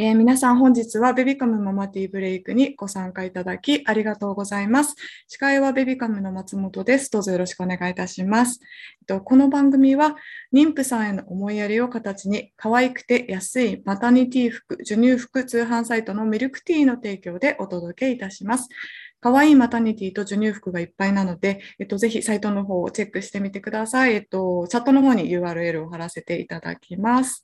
えー、皆さん本日はベビカムママティーブレイクにご参加いただきありがとうございます。司会はベビカムの松本です。どうぞよろしくお願いいたします。この番組は妊婦さんへの思いやりを形に可愛くて安いマタニティ服、授乳服通販サイトのミルクティーの提供でお届けいたします。可愛いマタニティと授乳服がいっぱいなので、えっと、ぜひサイトの方をチェックしてみてください。えっと、チャットの方に URL を貼らせていただきます。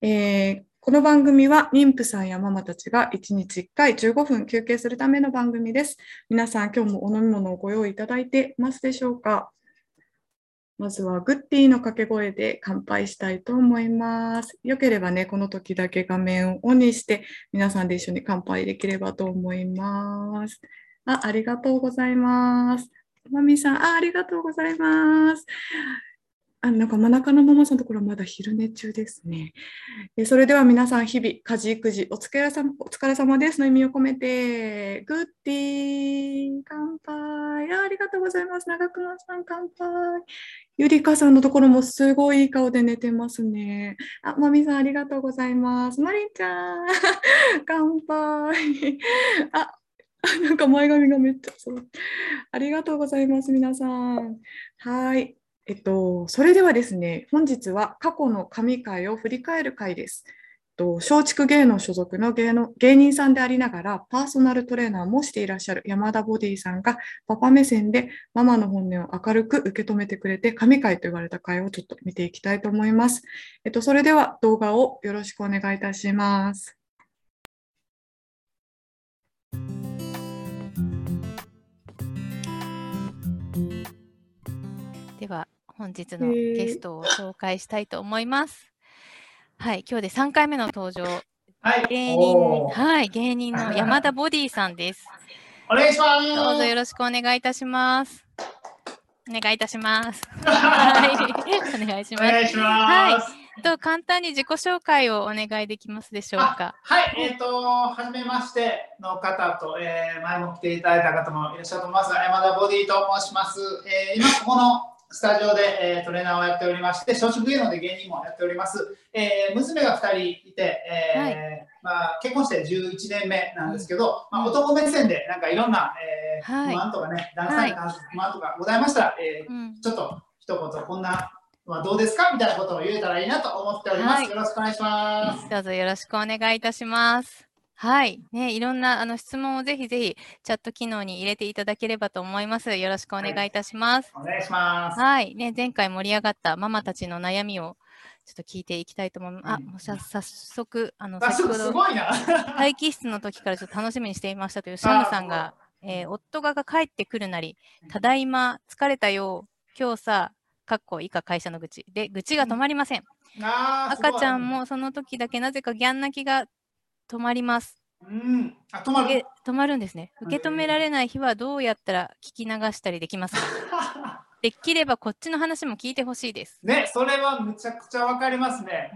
えーこの番組は妊婦さんやママたちが1日1回15分休憩するための番組です。皆さん、今日もお飲み物をご用意いただいてますでしょうか？まずはグッディの掛け声で乾杯したいと思います。よければね、この時だけ画面をオンにして皆さんで一緒に乾杯できればと思います。あありがとうございます。まみさんあ、ありがとうございます。あなんか真中のママさんのところはまだ昼寝中ですね。えそれでは皆さん、日々、家事、育児、お疲れ様お疲れ様ですの意味を込めて、グッディー、乾杯あ。ありがとうございます。長熊さん、乾杯。ゆりかさんのところもすごいいい顔で寝てますね。あ、まみさん、ありがとうございます。まりんちゃん、乾杯。あ、なんか前髪がめっちゃそう。ありがとうございます、皆さん。はい。えっと、それではですね、本日は過去の神回を振り返る回です。松竹芸能所属の芸の芸人さんでありながらパーソナルトレーナーもしていらっしゃる山田ボディさんがパパ目線でママの本音を明るく受け止めてくれて神回と言われた回をちょっと見ていきたいと思います。えっと、それでは動画をよろしくお願いいたします。では本日のゲストを紹介したいと思います。はい、今日で3回目の登場。はい、芸人、はい、芸人の山田ボディさんです。お願いします。どうぞよろしくお願いいたします。お願いいたします。はい、お願いします。お願いします。はい、と簡単に自己紹介をお願いできますでしょうか。はい、えっ、ー、と、はじめましての方と、えー、前も来ていただいた方もいらっしゃると思いますが、山田ボディと申します。えー、今ここのスタジオで、えー、トレーナーをやっておりまして、小食芸能で芸人もやっております。えー、娘が2人いて、えー、はい、まあ、結婚して11年目なんですけど、うん、まあ、男目線でなんかいろんな、えー、不満とかね、旦那さんに関する不満とかございましたら、えー、ちょっと一言こんなまあ、どうですか？みたいなことを言えたらいいなと思っております。はい、よろしくお願いします。どうぞよろしくお願いいたします。はい。ね、いろんなあの質問をぜひぜひチャット機能に入れていただければと思います。よろしくお願いいたします。はい、お願いします。はい。ね、前回盛り上がったママたちの悩みをちょっと聞いていきたいと思います。あ、もう早速、あの、先ほど、待機室の時からちょっと楽しみにしていましたというシャムさんが、えー、夫が帰ってくるなり、ただいま疲れたよ、今日さ、かっこ以下会社の愚痴で、愚痴が止まりません。うん、赤ちゃんもその時だけなぜかギャン泣きが止まります。うん、あ止まる？止まるんですね。受け止められない日はどうやったら聞き流したりできますか？できればこっちの話も聞いてほしいです。ね、それはむちゃくちゃわかりますね。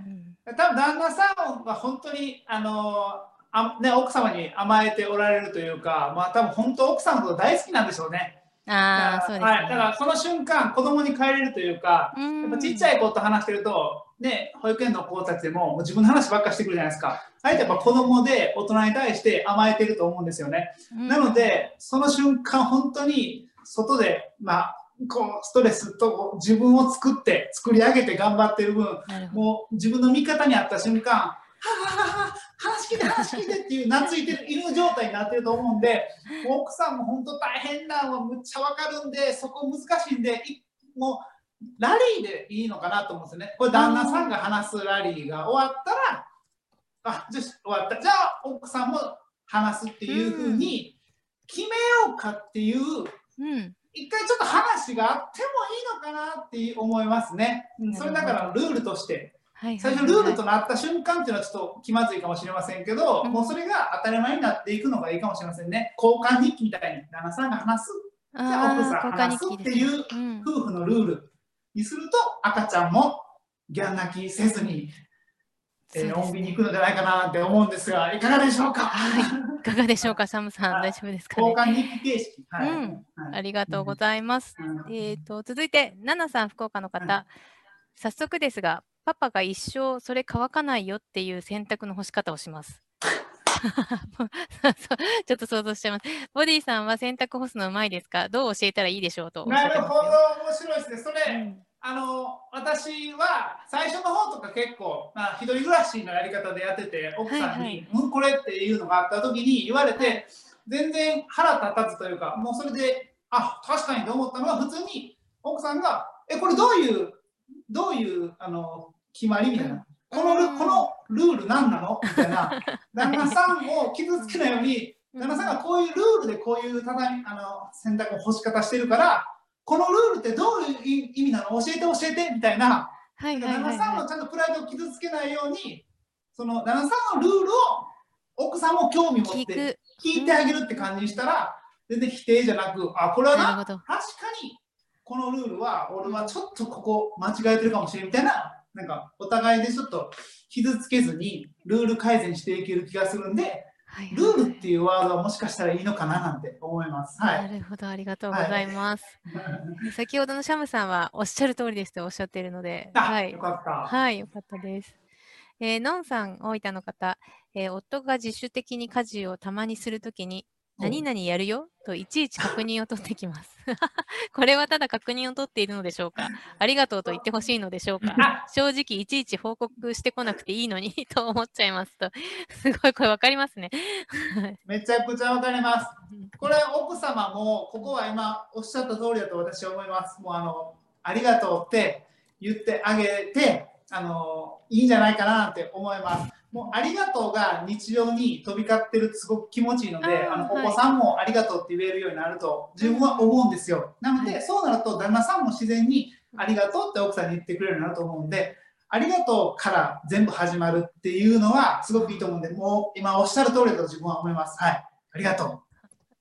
うん、多分旦那さんは本当にあのあね奥様に甘えておられるというか、まあ多分本当奥さんのこと大好きなんでしょうね。ああ、そうです、ね、はい。だからその瞬間子供に帰れるというか、やっぱちっちゃい子と話してるとね、保育園の子たちでももう自分の話ばっかしてくるじゃないですか。あえてやっぱ子供で大人に対して甘えてると思うんですよね。うん、なので、その瞬間本当に外で、まあ、こうストレスと自分を作って作り上げて頑張ってる分もう自分の味方にあった瞬間話聞いて話聞いてっていう懐いてる犬状態になってると思うんで奥さんも本当大変なのはむっちゃわかるんでそこ難しいんでもうラリーでいいのかなと思うんですよね。これ旦那さんが話すラリーが終わったら、あ、じゃ終わった。じゃあ奥さんも話すっていうふうに決めようかっていう、うん、一回ちょっと話があってもいいのかなって思いますね。うん、それだからルールとして。最初ルールとなった瞬間っていうのはちょっと気まずいかもしれませんけど、うん、もうそれが当たり前になっていくのがいいかもしれませんね。交換日記みたいに旦那さんが話す、じゃあ奥さん話すっていう夫婦のルール。にすると赤ちゃんもギャン泣きせずに、えー、穏便に行くのではないかなって思うんですがいかがでしょうか、はい、いかがでしょうか？サムさん大丈夫ですか、ね、交換日記形式、はい、うん、ありがとうございます、うん、えっ、ー、と続いてナナさん福岡の方、早速ですがパパが一生それ乾かないよっていう洗濯の干し方をします。ちょっと想像しちゃいます。ボディさんは洗濯干すのうまいですか？どう教えたらいいでしょうとなるほど、面白いですね。それ、うんあの私は最初の方とか結構、まあ、一人暮らしのやり方でやってて奥さんに、はいはいうん、これっていうのがあった時に言われて全然腹立たずというかもうそれであ確かにと思ったのは普通に奥さんが「えこれどういうどういうあの決まり?」みたいな。このルうんこのルール何なの？みたいな 旦那さんを傷つけないように旦那さんがこういうルールでこういう畳あの洗濯の干し方してるからこのルールってどういう意味なの？教えて教えてみたいな旦那さんのちゃんとプライドを傷つけないようにその旦那さんのルールを奥さんも興味い。持って聞いてあげるって感じにしたら全然否定じゃなくあこれはなな。確かにこのルールは俺はちょっとここ間違えてるかもしれんみたいななんかお互いでちょっと傷つけずにルール改善していける気がするんではいはいルールっていうワードはもしかしたらいいのかななんて思います。は。ないるほど、ありがとうございます。先ほどのシャムさんはおっしゃる通りですとおっしゃっているので、あ、はいよ。かった。はい、よかったです。えー、のんさん、大分の方、えー夫が自主的に家事をたまにするときに、何々やるよといちいち確認を取ってきます。これはただ確認を取っているのでしょうか ありがとうと言ってほしいのでしょうかあ正直いちいち報告してこなくていいのに と思っちゃいますと。すごい、これわかりますね。めちゃくちゃわかります。これ奥様もここは今おっしゃった通りだと私は思います。もうあのありがとうって言ってあげてあのいいんじゃないかななんて思います。もうありがとうが日常に飛び交ってるとすごく気持ちいいので、あのはいお子さんもありがとうって言えるようになると自分は思うんですよ。なので、はいそうなると旦那さんも自然にありがとうって奥さんに言ってくれるようになると思うんで。ありがとうから全部始まるっていうのはすごくいいと思うんで、もう今おっしゃる通りだと自分は思います。はい。ありがとう。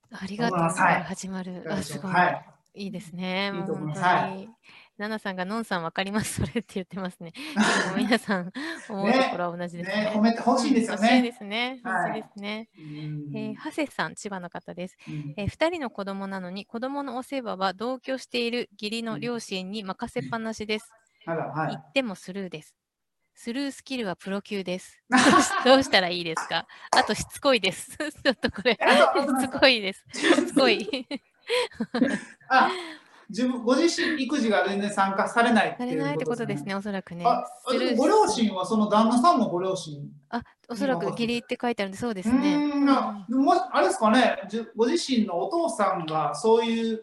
ありがとうか思いますはいら始まる。あ、すごい。はい。いいですね。いいと思いますはに。ナナさんがのんさんわかります、それって言ってますね。皆さん 思うところは同じですね。ね褒めてほしいですよねうん欲しいですね。はい欲しいですね。うんえー、ハセさん、千葉の方です。うんえー、2人の子供なのに子供のお世話は同居している義理の両親に任せっぱなしです。あら、はい。言ってもスルーです。スルースキルはプロ級です。どうし たらいいですか？あとしつこいです。ちょっとこれ、しつこいです。しつこい。あ、自分、ご自身育児が全然参加されないっていうされないってことですね。ね、おそらくね。あ、ご両親はその旦那さんもご両親。あ、おそらく義理って書いてあるんで、そうですうね。ーんもあれですかね、じゅご自身のお父さんがそういう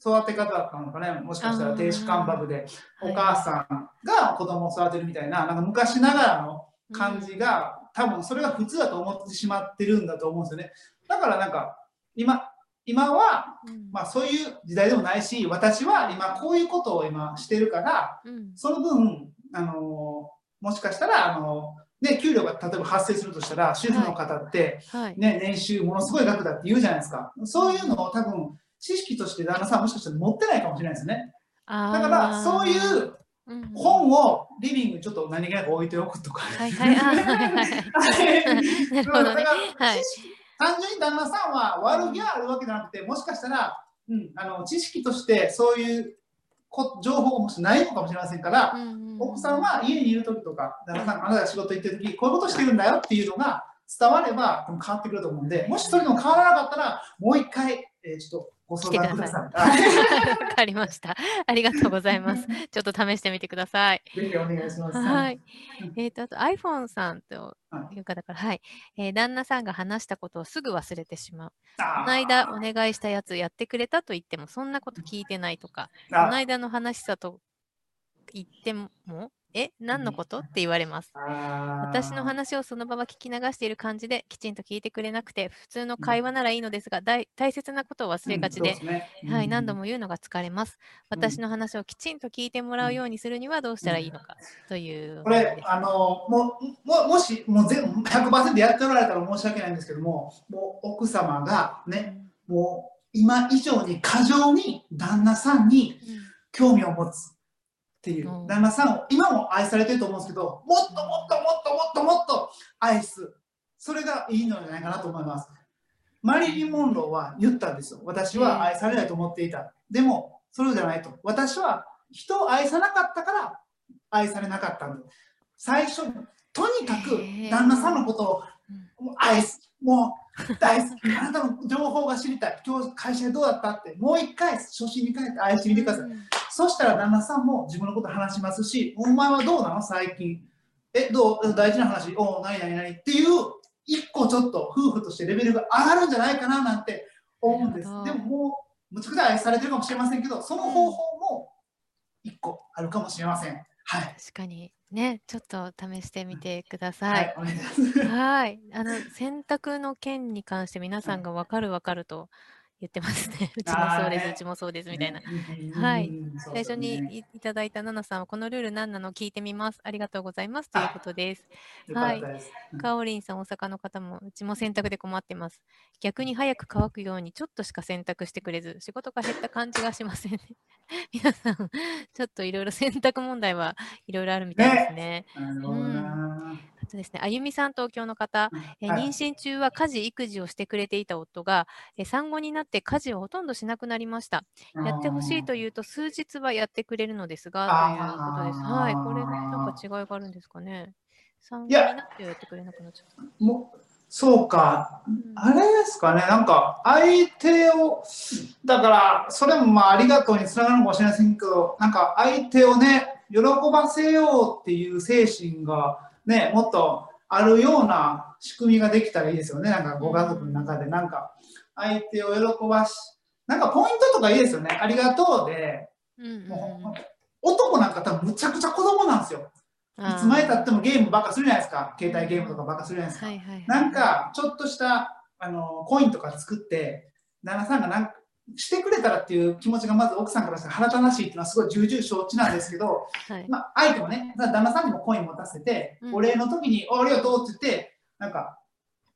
育て方だったのかね、もしかしたら亭主関白ではいお母さんが子供を育てるみたいな、なんか昔ながらの感じが、多分それが普通だと思ってしまってるんだと思うんですよね。だからなんか今今は、うん。まあ、そういう時代でもないし私は今こういうことを今してるからうん。その分、あのもしかしたら、あのね、給料が例えば発生するとしたら主婦の方って、はい。ね、年収ものすごい額だって言うじゃないですか。そういうのを多分知識として旦那さんはもしかしたら持ってないかもしれないですね。あだからそういーううん。本をリビングにちょっと何気なく置いておくとか、はいはい。あはいはいはい。なるほどね。だからはい。知識単純に旦那さんは悪気があるわけじゃなくて、もしかしたら、うん、あの知識としてそういうこ情報がもしないのかもしれませんから、うんうんうん。奥さんは家にいる時とか、旦那さんがあなたが仕事行ってる時、こういうことしてるんだよっていうのが伝われば変わってくると思うんで、もしそれでも変わらなかったら、もう一回、えーちょっとご相談ください。わかりました。ありがとうございます。ちょっと試してみてください。ぜひお願いします。はい。えっ、と、あと iPhone さんとはいいう方から、はい、えー旦那さんが話したことをすぐ忘れてしまう。この間お願いしたやつやってくれたと言っても、そんなこと聞いてないとか、こあの間の話さと言っても、え、何のこと？って言われます。私の話をその場は聞き流している感じできちんと聞いてくれなくて普通の会話ならいいのですが、大大切なことを忘れがちで、うんそうすね。はい、何度もも言うのが疲れます。うん。私の話をきちんと聞いてもらうようにするにはどうしたらいいのかというこ。れあのもうももしもう全部100%やっておられたら申し訳ないんですけどももう奥様がねもう今以上に過剰に旦那さんにうん。興味を持つっていう、うん。旦那さんを今も愛されてると思うんですけどもっともっともっともっともっと愛すそれがいいのじゃないかなと思いますマリリン・モンローは言ったんですよ私は愛されないと思っていたでもそれじゃないと私は人を愛さなかったから愛されなかったんで最初とにかく旦那さんのことを愛すもう大好きあなたの情報が知りたい今日会社でどうだったってもう一回初心に帰って愛してみてください、うん、そしたら旦那さんも自分のこと話しますしお前はどうなの最近？えどう？大事な話？お何何何っていう一個ちょっと夫婦としてレベルが上がるんじゃないかななんて思うんです。でももうむちゃくちゃ愛されてるかもしれませんけどその方法も一個あるかもしれません、はい、確かにね、ちょっと試してみてください。はい、あの選択の件に関して皆さんが分かる分かると言ってます ね。うちもそうです、うちもそうですみたいな。はい。最初にいただいたナナさんは、このルール何なの聞いてみます。ありがとうございますということです。はい。かおりんさん、大阪の方も、うちも洗濯で困ってます。逆に早く乾くようにちょっとしか洗濯してくれず、仕事が減った感じがしませんね。皆さん、ちょっといろいろ洗濯問題はいろいろあるみたいですね。うんとですね、あゆみさん、東京の方、え妊娠中は家事・育児をしてくれていた夫が、え産後になって家事をほとんどしなくなりました。やってほしいというと、数日はやってくれるのですが、ということです。はい、これ、なんか違いがあるんですかね。産後になってやってくれなくなっちゃった。もそうか、うん、あれですかね、なんか相手を、だから、それもまあありがとうにつながるかもしれませんけど、なんか相手をね、喜ばせようっていう精神が、ね、もっとあるような仕組みができたらいいですよね。なんかご家族の中で、なんか相手を喜ばし、なんかポイントとかいいですよね。ありがとうで、もう男なんか多分むちゃくちゃ子供なんですよ。いつまでたってもゲームばっかするじゃないですか。携帯ゲームとかばっかするじゃないですか。はいはいはい、なんかちょっとしたあのコインとか作って、旦那さんがなんしてくれたらっていう気持ちがまず奥さんからしたら腹立たしいっていうのはすごい重々承知なんですけど、はい、まあ、相手もね、旦那さんにもコイン持たせて、うん、お礼の時に、ありがとうって言って、なんか、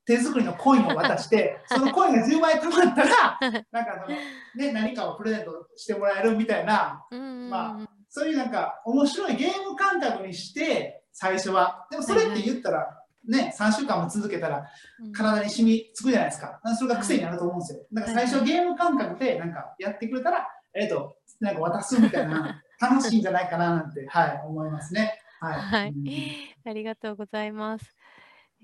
手作りのコインを渡して、そのコインが10枚貯まったら、なんかその、ね、何かをプレゼントしてもらえるみたいな、まあ、そういうなんか面白いゲーム感覚にして、最初は。でもそれって言ったら、ね、3週間も続けたら体に染みつくじゃないですか。それが癖になると思うんですよ。だから最初ゲーム感覚でなんかやってくれたら、えっ、ー、と、なんか渡すみたいな、楽しいんじゃないかななんて、はい、思いますね。はい。はいうん、ありがとうございます。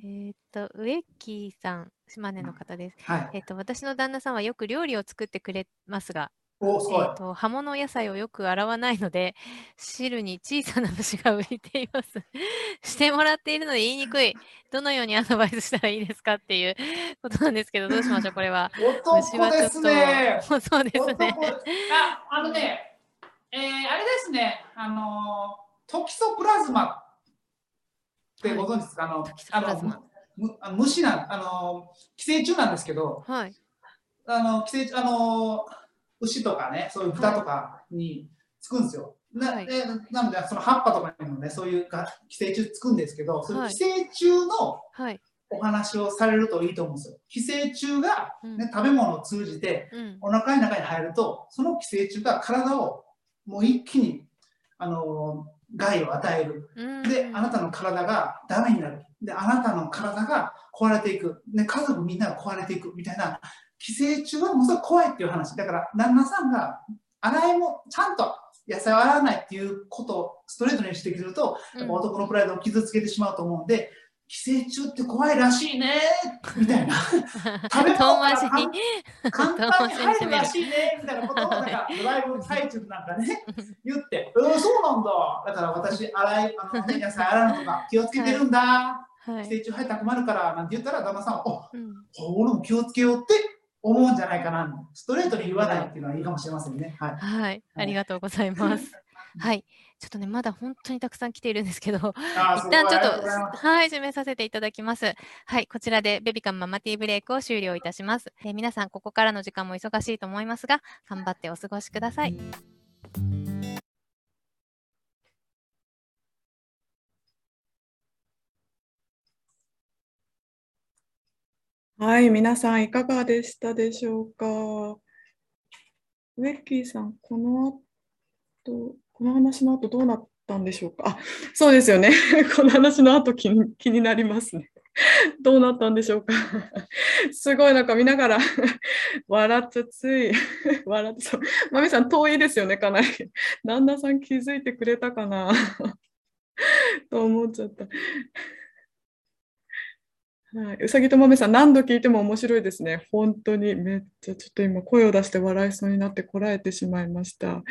えっ、と、植木さん、島根の方です。はい、えっ、と、私の旦那さんはよく料理を作ってくれますが、おすごい。えーと、葉物野菜をよく洗わないので、汁に小さな虫が浮いています。してもらっているので言いにくい。どのようにアドバイスしたらいいですかっていう ことなんですけど、どうしましょう、これは。虫はちょっと。ね、そうですね。あ、あのね、えー、あれですね、あの、トキソプラズマってご存知ですか、はい、あの、あの虫なん、あの、寄生虫なんですけど、はい。あの、寄生虫、あの、牛とかね、そういう豚とかにつくんですよ。なはい、でなので、その葉っぱとかにもね、そういう寄生虫つくんですけど、その寄生虫のお話をされるといいと思うんですよ。寄生虫がね、うん、食べ物を通じて、お腹の中に入ると、その寄生虫が体をもう一気に、あの害を与える。で、あなたの体がダメになる。で、あなたの体が壊れていく。で、家族みんなが壊れていくみたいな寄生虫はものすごい怖いっていう話。だから、旦那さんが洗いもちゃんと野菜を洗わないっていうことをストレートに指摘すると、うん、男のプライドを傷つけてしまうと思うんで、寄生虫って怖いらしいねみたいな。食べ物が簡単に入るらしいねみたいなことをなんかドライブ最中なんかね、言って、えー、そうなんだ。だから私、洗い、あのね、野菜洗うのとか気をつけてるんだ。はい、寄生虫入ったら困るからなんて言ったら旦那さんは、お、うん、俺も気をつけようって思うんじゃないかな。ストレートに言わないっていうのはいいかもしれませんね。はい。はい、ありがとうございます。はい。ちょっとね、まだ本当にたくさん来ているんですけど、一旦ちょっと、はい、締めさせていただきます。はい、こちらでベビカムママティーブレイクを終了いたします。えー、皆さん、ここからの時間も忙しいと思いますが、頑張ってお過ごしください。はい、皆さんいかがでしたでしょうか？ウェッキーさん、この後、この話の後どうなったんでしょうか？あ、そうですよね。この話の後気に気になりますね。どうなったんでしょうか？すごいなんか見ながら笑っちゃつい、笑っちゃう。まみさん遠いですよね、かなり。旦那さん気づいてくれたかな？と思っちゃった。はい、うさぎとまめさん、何度聞いても面白いですね。本当にめっちゃちょっと今声を出して笑いそうになってこらえてしまいました。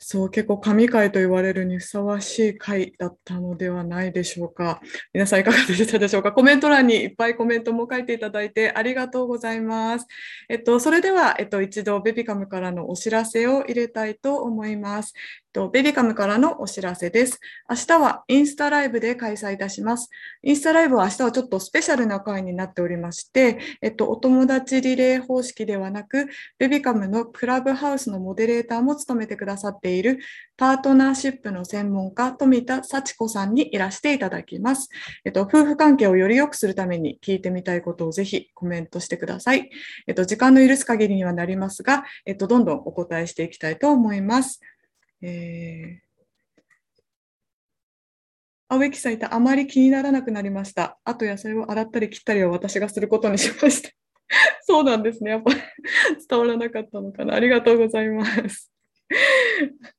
そう結構神回と言われるにふさわしい回だったのではないでしょうか。皆さんいかがでしたでしょうか。コメント欄にいっぱいコメントも書いていただいてありがとうございます。えっと、それでは、えっと、一度ベビカムからのお知らせを入れたいと思います。と、ベビカムからのお知らせです。明日はインスタライブで開催いたします。インスタライブは明日はちょっとスペシャルな回になっておりまして、えっと、お友達リレー方式ではなく、ベビカムのクラブハウスのモデレーターも務めてくださっているパートナーシップの専門家、富田幸子さんにいらしていただきます。えっと、夫婦関係をより良くするために聞いてみたいことをぜひコメントしてください。えっと、時間の許す限りにはなりますが、えっと、どんどんお答えしていきたいと思います。えー青木さんいたあまり気にならなくなりました。あと野菜を洗ったり切ったりは私がすることにしました。そうなんですね。やっぱ 伝わらなかったのかな。ありがとうございます。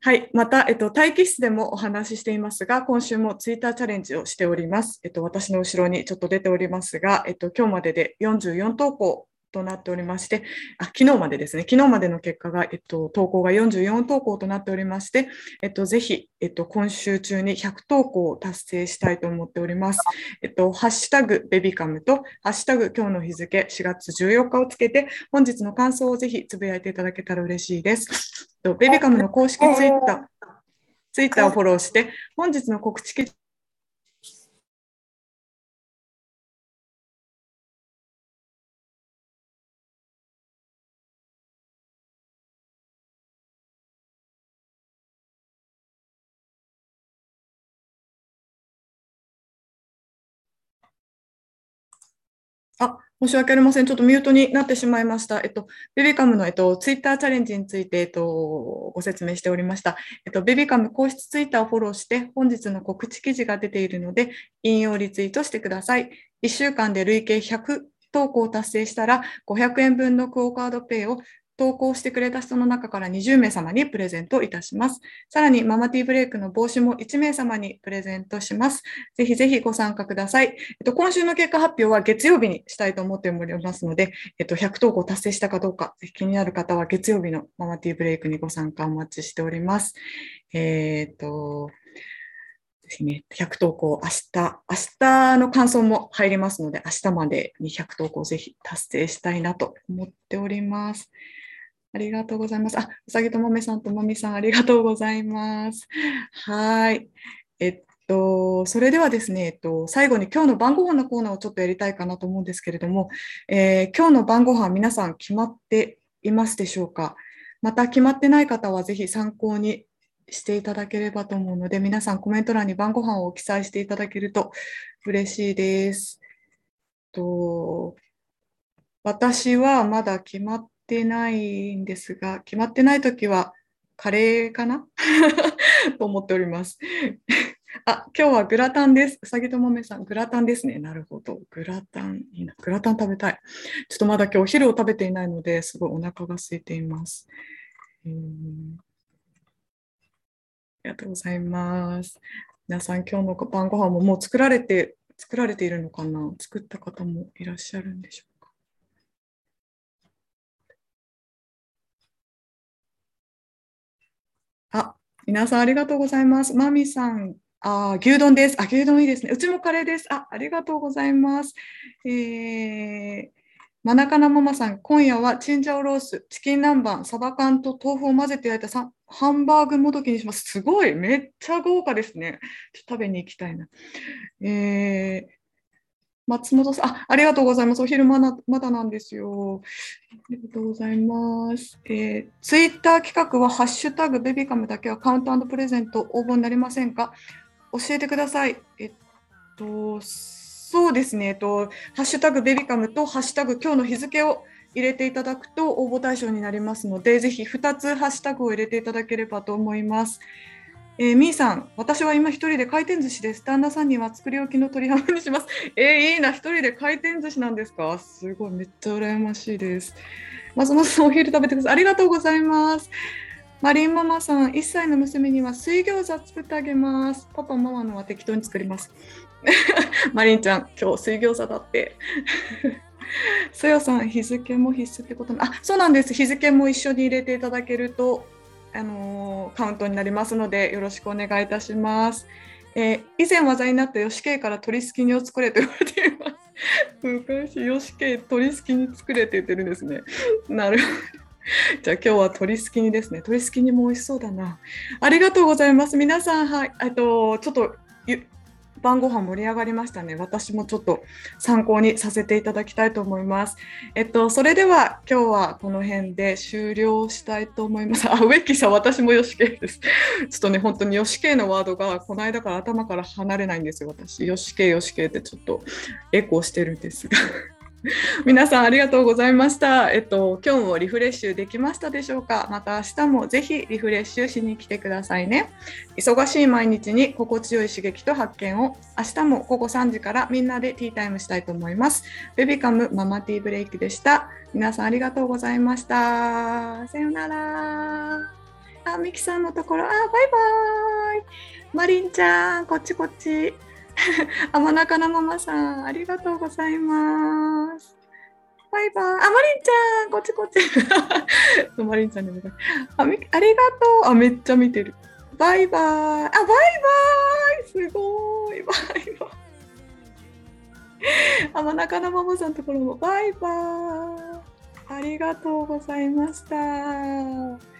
はい。また、えっと、待機室でもお話ししていますが、今週もツイッターチャレンジをしております。えっと、私の後ろにちょっと出ておりますが、えっと、今日までで44投稿となっておりまして、あ昨日までですね、昨日までの結果が、えっと、投稿が44投稿となっておりまして、えっと、ぜひ、えっと、今週中に100投稿を達成したいと思っております。えっと、ハッシュタグベビカムと、ハッシュタグ今日の日付4月14日をつけて、本日の感想をぜひつぶやいていただけたら嬉しいです。とベビカムの公式ツイッター、ツイッターをフォローして、本日の告知記事あ、申し訳ありません。ちょっとミュートになってしまいました。えっと、ベビカムの、えっと、ツイッターチャレンジについて、えっと、ご説明しておりました。えっと、ベビカム公式ツイッターをフォローして、本日の告知記事が出ているので、引用リツイートしてください。1週間で累計100投稿を達成したら、500円分のクオカードペイを投稿してくれた人の中から20名様にプレゼントいたします。さらに、ママティーブレイクの帽子も1名様にプレゼントします。ぜひぜひご参加ください。えっと、今週の結果発表は月曜日にしたいと思っておりますので、えっと、100投稿達成したかどうか、ぜひ気になる方は月曜日のママティーブレイクにご参加お待ちしております。えー、っと、ですね、100投稿、明日、明日の感想も入りますので、明日までに100投稿ぜひ達成したいなと思っております。ありがとうございます。あ、うさぎともめさんともみさん、ありがとうございます。はい。えっと、それではですね、えっと、最後に今日の晩ご飯のコーナーをちょっとやりたいかなと思うんですけれども、えー、今日の晩ご飯皆さん決まっていますでしょうか？また決まってない方はぜひ参考にしていただければと思うので、皆さんコメント欄に晩ご飯を記載していただけると嬉しいです。と私はまだ決まってないんですが、決まってないときはカレーかな？と思っております。あ、今日はグラタンです。うさぎともめさん、グラタンですね。なるほど。グラタン、いいな。グラタン食べたい。ちょっとまだ今日お昼を食べていないので、すごいお腹が空いています。ありがとうございます。皆さん、今日の晩ご飯ももう作られて、作られているのかな？作った方もいらっしゃるんでしょうあ、皆さんありがとうございます。マミさん、あ牛丼です。あ、牛丼いいですね。うちもカレーです。あ、ありがとうございます。えー、マナカナママさん、今夜はチンジャオロース、チキン南蛮、サバ缶と豆腐を混ぜて焼いたハンバーグもどきにします。すごい、めっちゃ豪華ですね。ちょっと食べに行きたいな。えー、松本さんあ、ありがとうございます。お昼まだまだなんですよ。ありがとうございます。えー、ツイッター企画は、ハッシュタグベビカムだけはカウントプレゼント応募になりませんか？教えてください。えっと、そうですね、えっと、ハッシュタグベビカムとハッシュタグ今日の日付を入れていただくと応募対象になりますので、ぜひ2つハッシュタグを入れていただければと思います。えー、みーさん、私は今一人で回転寿司です。旦那さんには作り置きの鶏ハムにします。えー、いいな、一人で回転寿司なんですか？すごい、めっちゃ羨ましいです。松本さん、お昼食べてください。ありがとうございます。マリンママさん、1歳の娘には水餃子作ってあげます。パパ、ママのは適当に作ります。マリンちゃん、今日水餃子だって。そよさん、日付も必須ってことあ、そうなんです。日付も一緒に入れていただけると、あのー、カウントになりますので、よろしくお願いいたします。えー、以前話題になった吉慶から鳥すき煮を作れと言われています。昔、吉慶鳥すき煮作れって言ってるんですね。なるほど。じゃあ今日は鳥すき煮ですね。鳥すき煮も美味しそうだな。ありがとうございます。皆さん、はい、えっと、ちょっと晩ご飯盛り上がりましたね。私もちょっと参考にさせていただきたいと思います。えっと、それでは今日はこの辺で終了したいと思います。あ、植木さん、私もよしけです。ちょっとね、本当によしけのワードがこの間から頭から離れないんですよ、私。よしけよしけってちょっとエコーしてるんですが。皆さんありがとうございました。えっと、今日もリフレッシュできましたでしょうか？また明日もぜひリフレッシュしに来てくださいね。忙しい毎日に心地よい刺激と発見を明日も午後3時からみんなでティータイムしたいと思います。ベビカムママティーブレイクでした。皆さんありがとうございました。さよなら。あ、ミキさんのところ、あ、バイバイ。マリンちゃん、こっちこっち。甘中のママさん、ありがとうございます。バイバイ。あ、マリンちゃん、こっちこっち。マリンちゃんにあありがとう。あ、めっちゃ見てる。バイバイ。あ、バイバイ。すごい。バイバイ。甘中のママさんのところもバイバイ。ありがとうございました。